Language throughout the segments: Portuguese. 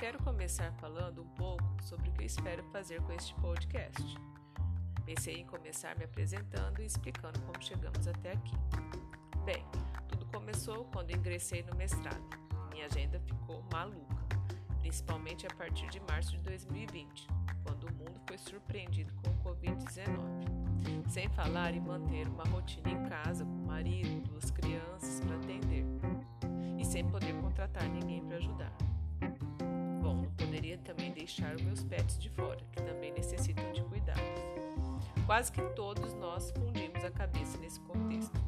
Quero começar falando um pouco sobre o que espero fazer com este podcast. Pensei em começar me apresentando e explicando como chegamos até aqui. Bem, tudo começou quando ingressei no mestrado. Minha agenda ficou maluca, principalmente a partir de março de 2020, quando o mundo foi surpreendido com o Covid-19. Sem falar em manter uma rotina em casa com marido, duas crianças para atender e sem poder contratar ninguém para ajudar. Deixar os meus pets de fora, que também necessitam de cuidados. Quase que todos nós fundimos a cabeça nesse contexto.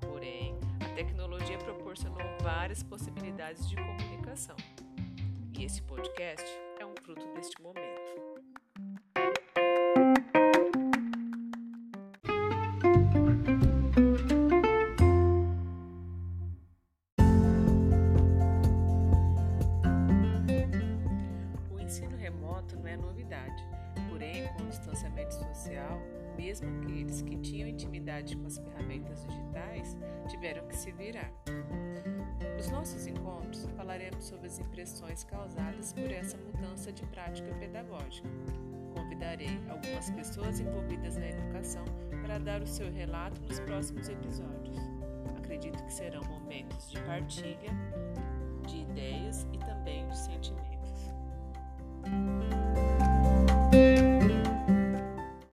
Porém, a tecnologia proporcionou várias possibilidades de comunicação. E esse podcast é um fruto deste momento. Porém, com o distanciamento social, mesmo aqueles que tinham intimidade com as ferramentas digitais tiveram que se virar. Nos nossos encontros, falaremos sobre as impressões causadas por essa mudança de prática pedagógica. Convidarei algumas pessoas envolvidas na educação para dar o seu relato nos próximos episódios. Acredito que serão momentos de partilha, de ideias e também